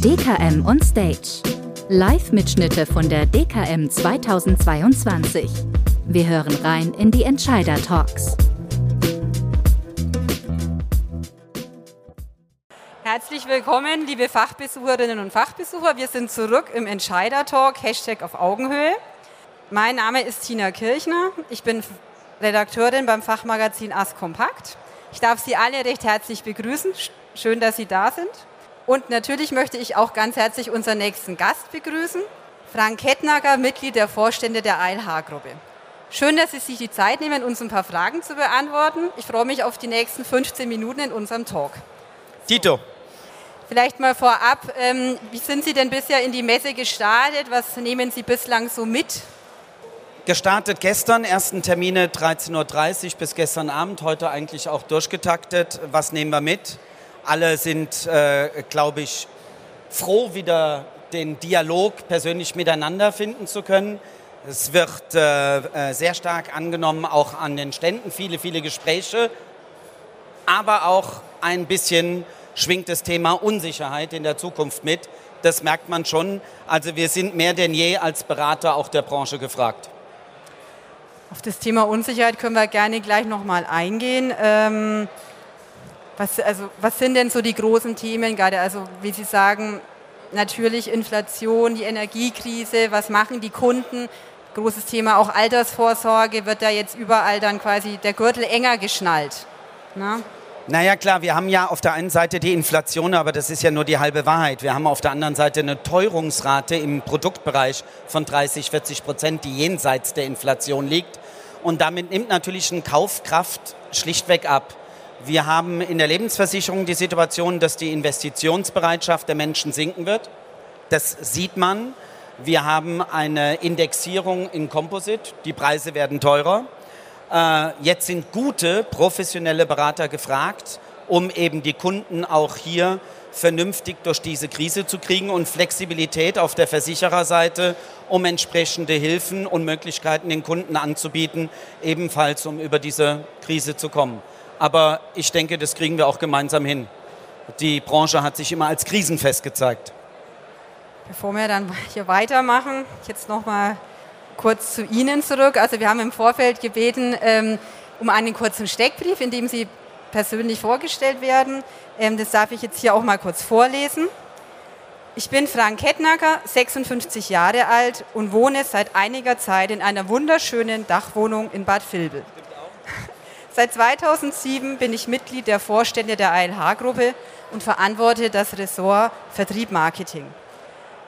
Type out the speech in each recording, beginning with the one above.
DKM on Stage. Live-Mitschnitte von der DKM 2022. Wir hören rein in die Entscheider-Talks. Herzlich willkommen, liebe Fachbesucherinnen und Fachbesucher. Wir sind zurück im Entscheider-Talk, Hashtag auf Augenhöhe. Mein Name ist Tina Kirchner. Ich bin Redakteurin beim Fachmagazin Ask Kompakt. Ich darf Sie alle recht herzlich begrüßen. Schön, dass Sie da sind. Und natürlich möchte ich auch ganz herzlich unseren nächsten Gast begrüßen, Frank Kettnager, Mitglied der Vorstände der ALH-Gruppe. Schön, dass Sie sich die Zeit nehmen, uns ein paar Fragen zu beantworten. Ich freue mich auf die nächsten 15 Minuten in unserem Talk. Tito. Vielleicht mal vorab, ähm, wie sind Sie denn bisher in die Messe gestartet? Was nehmen Sie bislang so mit? Gestartet gestern, ersten Termine 13.30 Uhr bis gestern Abend, heute eigentlich auch durchgetaktet. Was nehmen wir mit? Alle sind, äh, glaube ich, froh, wieder den Dialog persönlich miteinander finden zu können. Es wird äh, äh, sehr stark angenommen, auch an den Ständen, viele, viele Gespräche, aber auch ein bisschen schwingt das Thema Unsicherheit in der Zukunft mit. Das merkt man schon. Also wir sind mehr denn je als Berater auch der Branche gefragt. Auf das Thema Unsicherheit können wir gerne gleich nochmal eingehen. Ähm, was, also, was sind denn so die großen Themen gerade? Also wie Sie sagen, natürlich Inflation, die Energiekrise, was machen die Kunden? Großes Thema auch Altersvorsorge, wird da jetzt überall dann quasi der Gürtel enger geschnallt? Na? Naja klar, wir haben ja auf der einen Seite die Inflation, aber das ist ja nur die halbe Wahrheit. Wir haben auf der anderen Seite eine Teuerungsrate im Produktbereich von 30, 40 Prozent, die jenseits der Inflation liegt. Und damit nimmt natürlich eine Kaufkraft schlichtweg ab. Wir haben in der Lebensversicherung die Situation, dass die Investitionsbereitschaft der Menschen sinken wird. Das sieht man. Wir haben eine Indexierung in Composite. Die Preise werden teurer. Äh, jetzt sind gute, professionelle Berater gefragt, um eben die Kunden auch hier vernünftig durch diese Krise zu kriegen und Flexibilität auf der Versichererseite, um entsprechende Hilfen und Möglichkeiten den Kunden anzubieten, ebenfalls um über diese Krise zu kommen. Aber ich denke, das kriegen wir auch gemeinsam hin. Die Branche hat sich immer als krisenfest gezeigt. Bevor wir dann hier weitermachen, jetzt noch mal kurz zu Ihnen zurück. Also wir haben im Vorfeld gebeten ähm, um einen kurzen Steckbrief, in dem Sie persönlich vorgestellt werden. Ähm, das darf ich jetzt hier auch mal kurz vorlesen. Ich bin Frank Kettnacker, 56 Jahre alt und wohne seit einiger Zeit in einer wunderschönen Dachwohnung in Bad Vilbel. Seit 2007 bin ich Mitglied der Vorstände der ALH-Gruppe und verantworte das Ressort Vertrieb Marketing.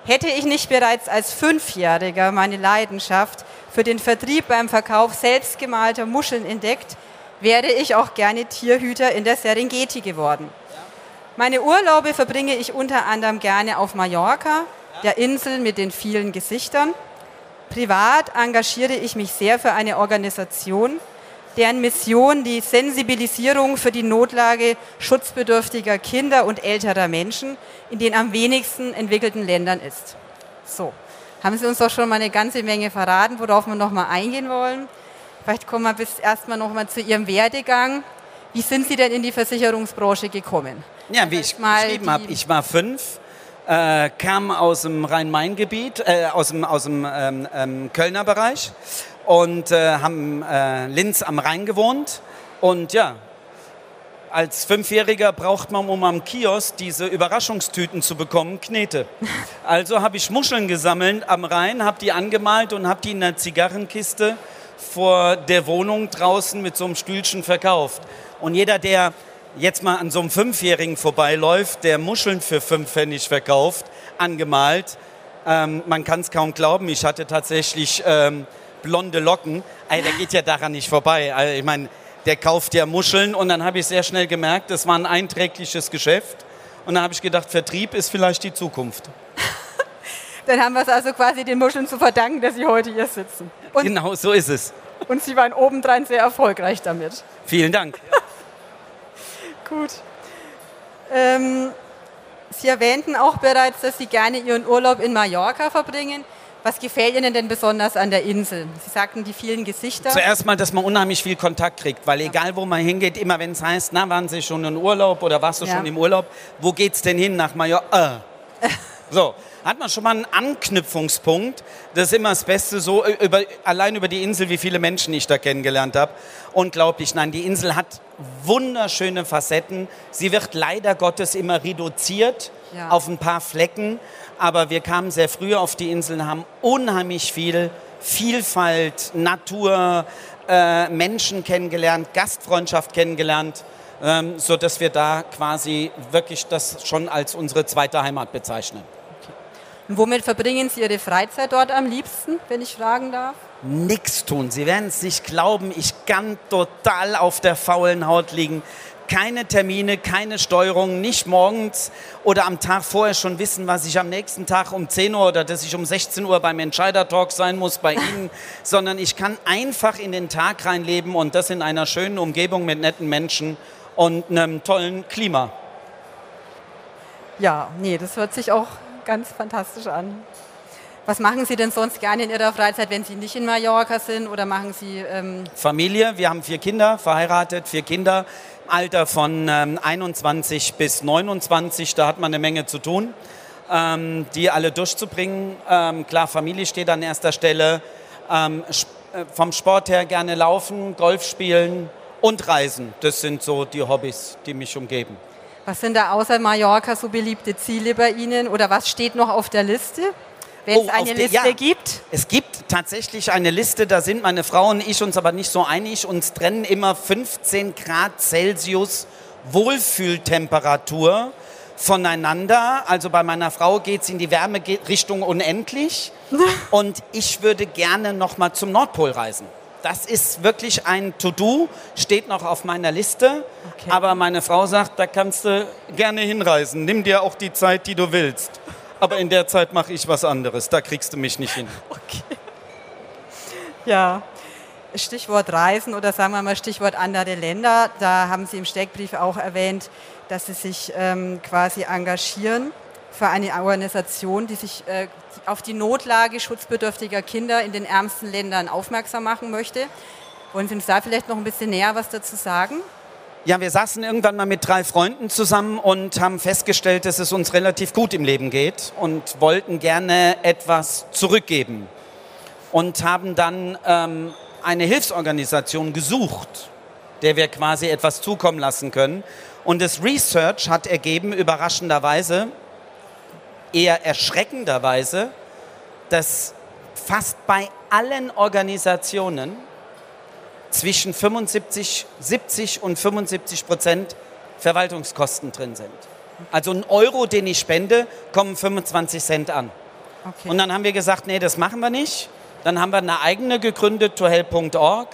Hätte ich nicht bereits als Fünfjähriger meine Leidenschaft für den Vertrieb beim Verkauf selbstgemalter Muscheln entdeckt, wäre ich auch gerne Tierhüter in der Serengeti geworden. Meine Urlaube verbringe ich unter anderem gerne auf Mallorca, der Insel mit den vielen Gesichtern. Privat engagiere ich mich sehr für eine Organisation, deren Mission die Sensibilisierung für die Notlage schutzbedürftiger Kinder und älterer Menschen in den am wenigsten entwickelten Ländern ist. So, haben Sie uns doch schon mal eine ganze Menge verraten, worauf wir noch mal eingehen wollen. Vielleicht kommen wir bis erstmal noch mal zu Ihrem Werdegang. Wie sind Sie denn in die Versicherungsbranche gekommen? Ja, wie ich geschrieben habe, ich war fünf, äh, kam aus dem Rhein-Main-Gebiet, äh, aus dem, aus dem ähm, ähm, Kölner Bereich und äh, haben äh, Linz am Rhein gewohnt. Und ja, als Fünfjähriger braucht man, um am Kiosk diese Überraschungstüten zu bekommen, Knete. Also habe ich Muscheln gesammelt am Rhein, habe die angemalt und habe die in einer Zigarrenkiste vor der Wohnung draußen mit so einem Stühlchen verkauft. Und jeder, der jetzt mal an so einem Fünfjährigen vorbeiläuft, der Muscheln für fünf Pfennig verkauft, angemalt, ähm, man kann es kaum glauben, ich hatte tatsächlich ähm, blonde Locken. Ey, der geht ja daran nicht vorbei. Also, ich meine, der kauft ja Muscheln und dann habe ich sehr schnell gemerkt, das war ein einträgliches Geschäft. Und dann habe ich gedacht, Vertrieb ist vielleicht die Zukunft. dann haben wir es also quasi den Muscheln zu verdanken, dass Sie heute hier sitzen. Und genau so ist es. Und Sie waren obendrein sehr erfolgreich damit. Vielen Dank. Gut. Ähm, Sie erwähnten auch bereits, dass Sie gerne Ihren Urlaub in Mallorca verbringen. Was gefällt Ihnen denn besonders an der Insel? Sie sagten die vielen Gesichter. Zuerst mal, dass man unheimlich viel Kontakt kriegt, weil egal wo man hingeht, immer wenn es heißt, na, waren Sie schon in Urlaub oder warst du Ja. schon im Urlaub, wo geht's denn hin nach Mallorca? So, hat man schon mal einen Anknüpfungspunkt. Das ist immer das Beste, so äh, über, allein über die Insel, wie viele Menschen ich da kennengelernt habe. Unglaublich. Nein, die Insel hat wunderschöne Facetten. Sie wird leider Gottes immer reduziert Ja. auf ein paar Flecken. Aber wir kamen sehr früh auf die Inseln, haben unheimlich viel Vielfalt, Natur, äh, Menschen kennengelernt, Gastfreundschaft kennengelernt, ähm, so dass wir da quasi wirklich das schon als unsere zweite Heimat bezeichnen. Und womit verbringen Sie Ihre Freizeit dort am liebsten, wenn ich fragen darf? Nix tun. Sie werden es nicht glauben, ich kann total auf der faulen Haut liegen. Keine Termine, keine Steuerung, nicht morgens oder am Tag vorher schon wissen, was ich am nächsten Tag um 10 Uhr oder dass ich um 16 Uhr beim Entscheider-Talk sein muss bei Ihnen, sondern ich kann einfach in den Tag reinleben und das in einer schönen Umgebung mit netten Menschen und einem tollen Klima. Ja, nee, das hört sich auch ganz fantastisch an. Was machen Sie denn sonst gerne in Ihrer Freizeit, wenn Sie nicht in Mallorca sind? Oder machen Sie, ähm, Familie, wir haben vier Kinder, verheiratet, vier Kinder, Alter von ähm, 21 bis 29, da hat man eine Menge zu tun, ähm, die alle durchzubringen. Ähm, klar, Familie steht an erster Stelle, ähm, äh, vom Sport her gerne laufen, Golf spielen und reisen. Das sind so die Hobbys, die mich umgeben. Was sind da außer Mallorca so beliebte Ziele bei Ihnen? Oder was steht noch auf der Liste? Wenn Oh, es auf eine der- Liste ja. gibt? Es gibt tatsächlich eine Liste, da sind meine Frau und ich uns aber nicht so einig. Uns trennen immer 15 Grad Celsius Wohlfühltemperatur voneinander. Also bei meiner Frau geht es in die Wärmerichtung unendlich. Und ich würde gerne noch mal zum Nordpol reisen. Das ist wirklich ein To-Do, steht noch auf meiner Liste. Okay. Aber meine Frau sagt, da kannst du gerne hinreisen. Nimm dir auch die Zeit, die du willst. Aber in der Zeit mache ich was anderes. Da kriegst du mich nicht hin. Ja. Stichwort Reisen oder sagen wir mal Stichwort andere Länder. Da haben Sie im Steckbrief auch erwähnt, dass Sie sich ähm, quasi engagieren für eine Organisation, die sich äh, auf die Notlage schutzbedürftiger Kinder in den ärmsten Ländern aufmerksam machen möchte. Wollen Sie uns da vielleicht noch ein bisschen näher was dazu sagen? Ja, wir saßen irgendwann mal mit drei Freunden zusammen und haben festgestellt, dass es uns relativ gut im Leben geht und wollten gerne etwas zurückgeben. Und haben dann ähm, eine Hilfsorganisation gesucht, der wir quasi etwas zukommen lassen können. Und das Research hat ergeben, überraschenderweise, eher erschreckenderweise, dass fast bei allen Organisationen zwischen 75, 70 und 75 Prozent Verwaltungskosten drin sind. Also ein Euro, den ich spende, kommen 25 Cent an. Okay. Und dann haben wir gesagt, nee, das machen wir nicht. Dann haben wir eine eigene gegründet, tohelp.org.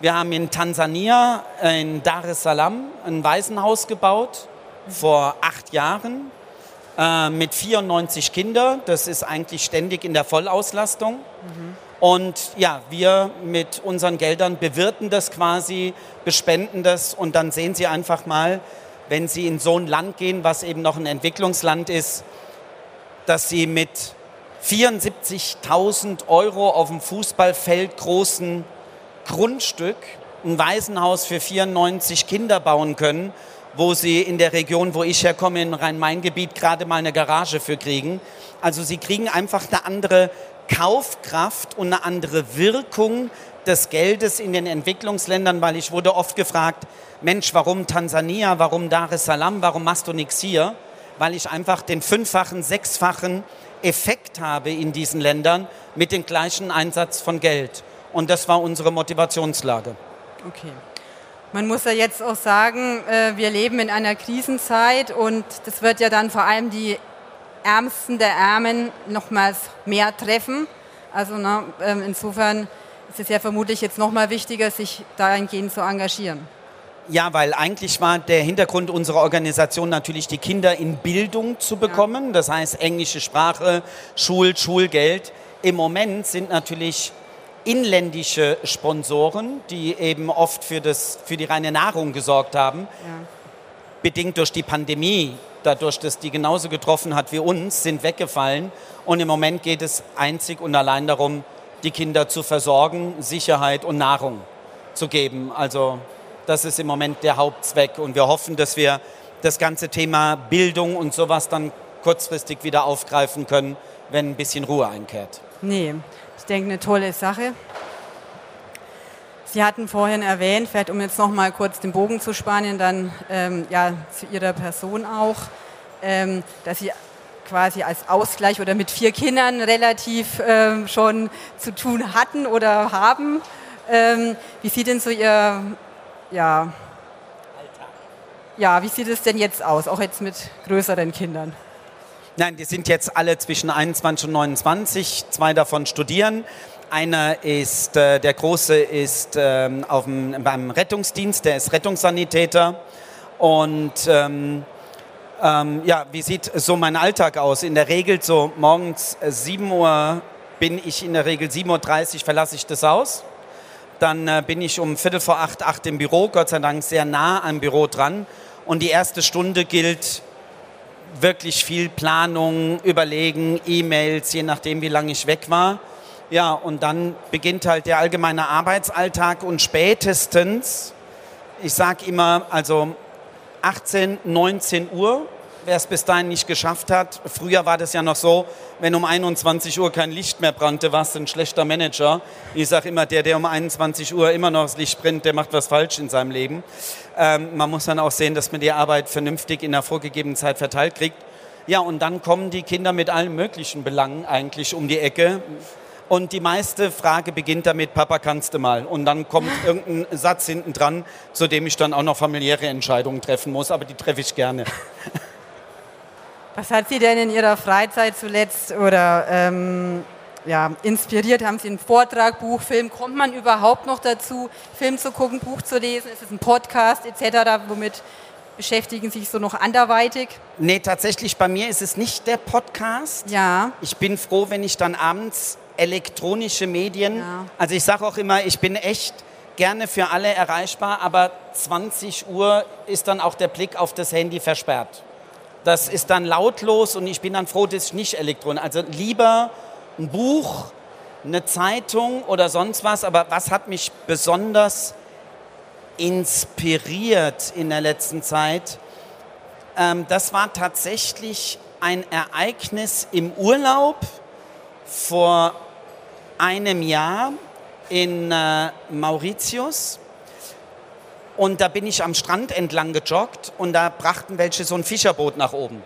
Wir haben in Tansania, in Dar es Salaam, ein Waisenhaus gebaut vor acht Jahren äh, mit 94 Kindern. Das ist eigentlich ständig in der Vollauslastung. Und ja, wir mit unseren Geldern bewirten das quasi, bespenden das und dann sehen Sie einfach mal, wenn Sie in so ein Land gehen, was eben noch ein Entwicklungsland ist, dass Sie mit 74.000 Euro auf dem Fußballfeld großen Grundstück ein Waisenhaus für 94 Kinder bauen können, wo sie in der Region, wo ich herkomme, im Rhein-Main-Gebiet, gerade mal eine Garage für kriegen. Also sie kriegen einfach eine andere Kaufkraft und eine andere Wirkung des Geldes in den Entwicklungsländern, weil ich wurde oft gefragt, Mensch, warum Tansania, warum Dar es Salaam, warum machst du nichts hier? Weil ich einfach den fünffachen, sechsfachen Effekt habe in diesen Ländern mit dem gleichen Einsatz von Geld. Und das war unsere Motivationslage. Okay. Man muss ja jetzt auch sagen, äh, wir leben in einer Krisenzeit und das wird ja dann vor allem die Ärmsten der Ärmen nochmals mehr treffen. Also ne, ähm, insofern ist es ja vermutlich jetzt nochmal wichtiger, sich dahingehend zu engagieren. Ja, weil eigentlich war der Hintergrund unserer Organisation natürlich, die Kinder in Bildung zu bekommen. Das heißt, englische Sprache, Schul, Schulgeld. Im Moment sind natürlich inländische Sponsoren, die eben oft für, das, für die reine Nahrung gesorgt haben, bedingt durch die Pandemie, dadurch, dass die genauso getroffen hat wie uns, sind weggefallen. Und im Moment geht es einzig und allein darum, die Kinder zu versorgen, Sicherheit und Nahrung zu geben. Also das ist im Moment der Hauptzweck. Und wir hoffen, dass wir das ganze Thema Bildung und sowas dann kurzfristig wieder aufgreifen können, wenn ein bisschen Ruhe einkehrt. Nee, ich denke, eine tolle Sache. Sie hatten vorhin erwähnt, vielleicht um jetzt noch mal kurz den Bogen zu spannen, dann ähm, ja zu Ihrer Person auch, ähm, dass Sie quasi als Ausgleich oder mit vier Kindern relativ ähm, schon zu tun hatten oder haben. Ähm, wie sieht denn so Ihr ja, ja, wie sieht es denn jetzt aus, auch jetzt mit größeren Kindern? Nein, die sind jetzt alle zwischen 21 und 29, zwei davon studieren. Einer ist, äh, der Große ist ähm, auf dem, beim Rettungsdienst, der ist Rettungssanitäter. Und ähm, ähm, ja, wie sieht so mein Alltag aus? In der Regel so morgens 7 Uhr bin ich in der Regel 7.30 Uhr verlasse ich das Haus. Dann äh, bin ich um Viertel vor acht, acht im Büro, Gott sei Dank sehr nah am Büro dran. Und die erste Stunde gilt wirklich viel Planung, Überlegen, E-Mails, je nachdem, wie lange ich weg war. Ja, und dann beginnt halt der allgemeine Arbeitsalltag und spätestens, ich sage immer, also 18, 19 Uhr, wer es bis dahin nicht geschafft hat. Früher war das ja noch so, wenn um 21 Uhr kein Licht mehr brannte, warst du ein schlechter Manager. Ich sage immer, der, der um 21 Uhr immer noch das Licht brennt, der macht was falsch in seinem Leben. Ähm, man muss dann auch sehen, dass man die Arbeit vernünftig in der vorgegebenen Zeit verteilt kriegt. Ja, und dann kommen die Kinder mit allen möglichen Belangen eigentlich um die Ecke. Und die meiste Frage beginnt damit, Papa, kannst du mal? Und dann kommt irgendein Satz hinten dran, zu dem ich dann auch noch familiäre Entscheidungen treffen muss, aber die treffe ich gerne. Was hat Sie denn in Ihrer Freizeit zuletzt oder ähm, ja, inspiriert? Haben Sie einen Vortrag, Buch, Film? Kommt man überhaupt noch dazu, Film zu gucken, Buch zu lesen? Ist es ein Podcast etc.? Womit beschäftigen Sie sich so noch anderweitig? Nee, tatsächlich bei mir ist es nicht der Podcast. Ja. Ich bin froh, wenn ich dann abends elektronische Medien. Ja. Also ich sage auch immer, ich bin echt gerne für alle erreichbar, aber 20 Uhr ist dann auch der Blick auf das Handy versperrt. Das ist dann lautlos und ich bin dann froh, dass ich nicht elektronisch. Also lieber ein Buch, eine Zeitung oder sonst was. Aber was hat mich besonders inspiriert in der letzten Zeit? Ähm, das war tatsächlich ein Ereignis im Urlaub vor einem Jahr in äh, Mauritius. Und da bin ich am Strand entlang gejoggt und da brachten welche so ein Fischerboot nach oben.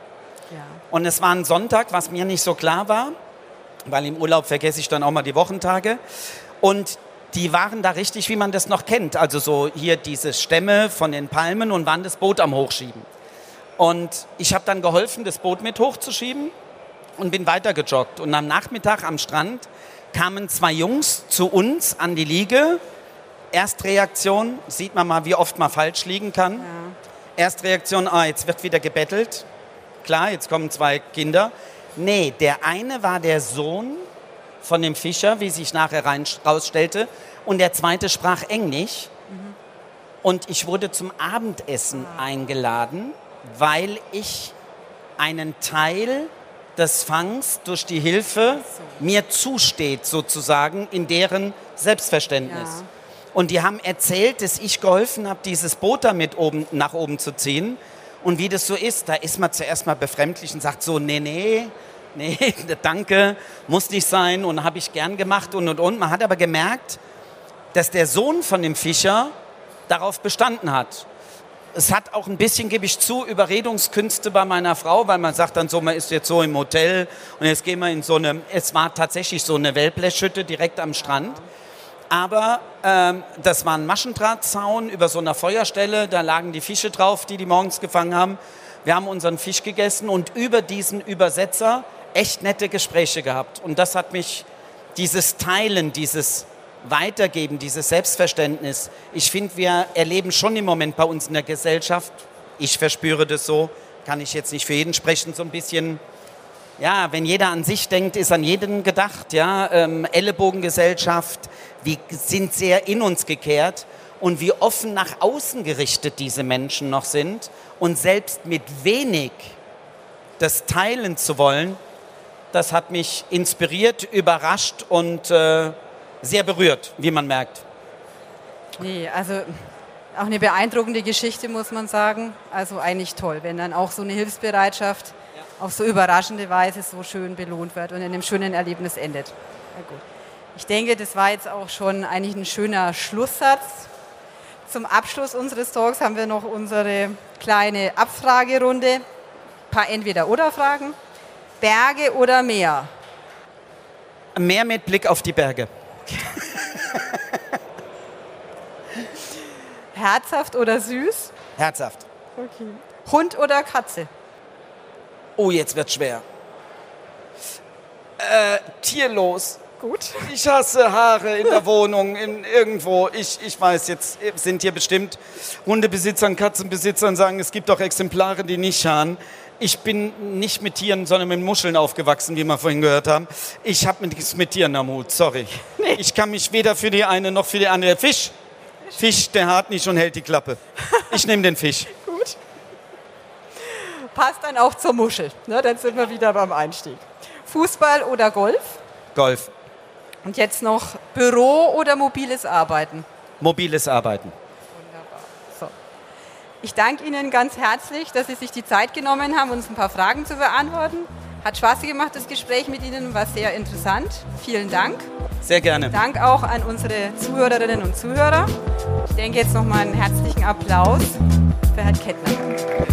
Ja. Und es war ein Sonntag, was mir nicht so klar war, weil im Urlaub vergesse ich dann auch mal die Wochentage. Und die waren da richtig, wie man das noch kennt. Also so hier diese Stämme von den Palmen und waren das Boot am Hochschieben. Und ich habe dann geholfen, das Boot mit hochzuschieben und bin weitergejoggt. Und am Nachmittag am Strand kamen zwei Jungs zu uns an die Liege. Erstreaktion, sieht man mal, wie oft man falsch liegen kann. Ja. Erstreaktion, ah, jetzt wird wieder gebettelt. Klar, jetzt kommen zwei Kinder. Nee, der eine war der Sohn von dem Fischer, wie sich nachher herausstellte. Und der zweite sprach Englisch. Mhm. Und ich wurde zum Abendessen ah. eingeladen, weil ich einen Teil des Fangs durch die Hilfe mir zusteht, sozusagen, in deren Selbstverständnis. Ja. Und die haben erzählt, dass ich geholfen habe, dieses Boot damit oben, nach oben zu ziehen. Und wie das so ist, da ist man zuerst mal befremdlich und sagt so, nee, nee, nee, danke, muss nicht sein und habe ich gern gemacht und und und. Man hat aber gemerkt, dass der Sohn von dem Fischer darauf bestanden hat es hat auch ein bisschen, gebe ich zu, Überredungskünste bei meiner Frau, weil man sagt dann so, man ist jetzt so im Hotel und jetzt gehen wir in so eine, es war tatsächlich so eine Wellblechhütte direkt am Strand. Aber ähm, das war ein Maschendrahtzaun über so einer Feuerstelle, da lagen die Fische drauf, die die morgens gefangen haben. Wir haben unseren Fisch gegessen und über diesen Übersetzer echt nette Gespräche gehabt. Und das hat mich, dieses Teilen, dieses weitergeben, dieses Selbstverständnis. Ich finde, wir erleben schon im Moment bei uns in der Gesellschaft, ich verspüre das so, kann ich jetzt nicht für jeden sprechen, so ein bisschen, ja, wenn jeder an sich denkt, ist an jeden gedacht, ja, ähm, Ellenbogengesellschaft, wir sind sehr in uns gekehrt und wie offen nach außen gerichtet diese Menschen noch sind und selbst mit wenig das teilen zu wollen, das hat mich inspiriert, überrascht und äh, sehr berührt, wie man merkt. Nee, also auch eine beeindruckende Geschichte, muss man sagen. Also eigentlich toll, wenn dann auch so eine Hilfsbereitschaft auf so überraschende Weise so schön belohnt wird und in einem schönen Erlebnis endet. Ich denke, das war jetzt auch schon eigentlich ein schöner Schlusssatz. Zum Abschluss unseres Talks haben wir noch unsere kleine Abfragerunde. Ein paar Entweder-Oder-Fragen. Berge oder Meer? Meer mit Blick auf die Berge. Herzhaft oder süß? Herzhaft. Okay. Hund oder Katze? Oh, jetzt wird schwer. Äh, tierlos. Gut. Ich hasse Haare in der Wohnung, in irgendwo. Ich, ich weiß, jetzt sind hier bestimmt Hundebesitzer und Katzenbesitzern sagen, es gibt auch Exemplare, die nicht haaren. Ich bin nicht mit Tieren, sondern mit Muscheln aufgewachsen, wie wir vorhin gehört haben. Ich habe nichts mit Tieren am Hut, sorry. Nee. Ich kann mich weder für die eine noch für die andere. Fisch. Fisch, der hart nicht und hält die Klappe. Ich nehme den Fisch. Passt dann auch zur Muschel. Ne, dann sind wir wieder beim Einstieg. Fußball oder Golf? Golf. Und jetzt noch Büro oder mobiles Arbeiten? Mobiles Arbeiten. Wunderbar. So. Ich danke Ihnen ganz herzlich, dass Sie sich die Zeit genommen haben, uns ein paar Fragen zu beantworten. Hat Spaß gemacht, das Gespräch mit Ihnen war sehr interessant. Vielen Dank. Sehr gerne. Dank auch an unsere Zuhörerinnen und Zuhörer. Ich denke jetzt nochmal einen herzlichen Applaus für Herrn Kettner.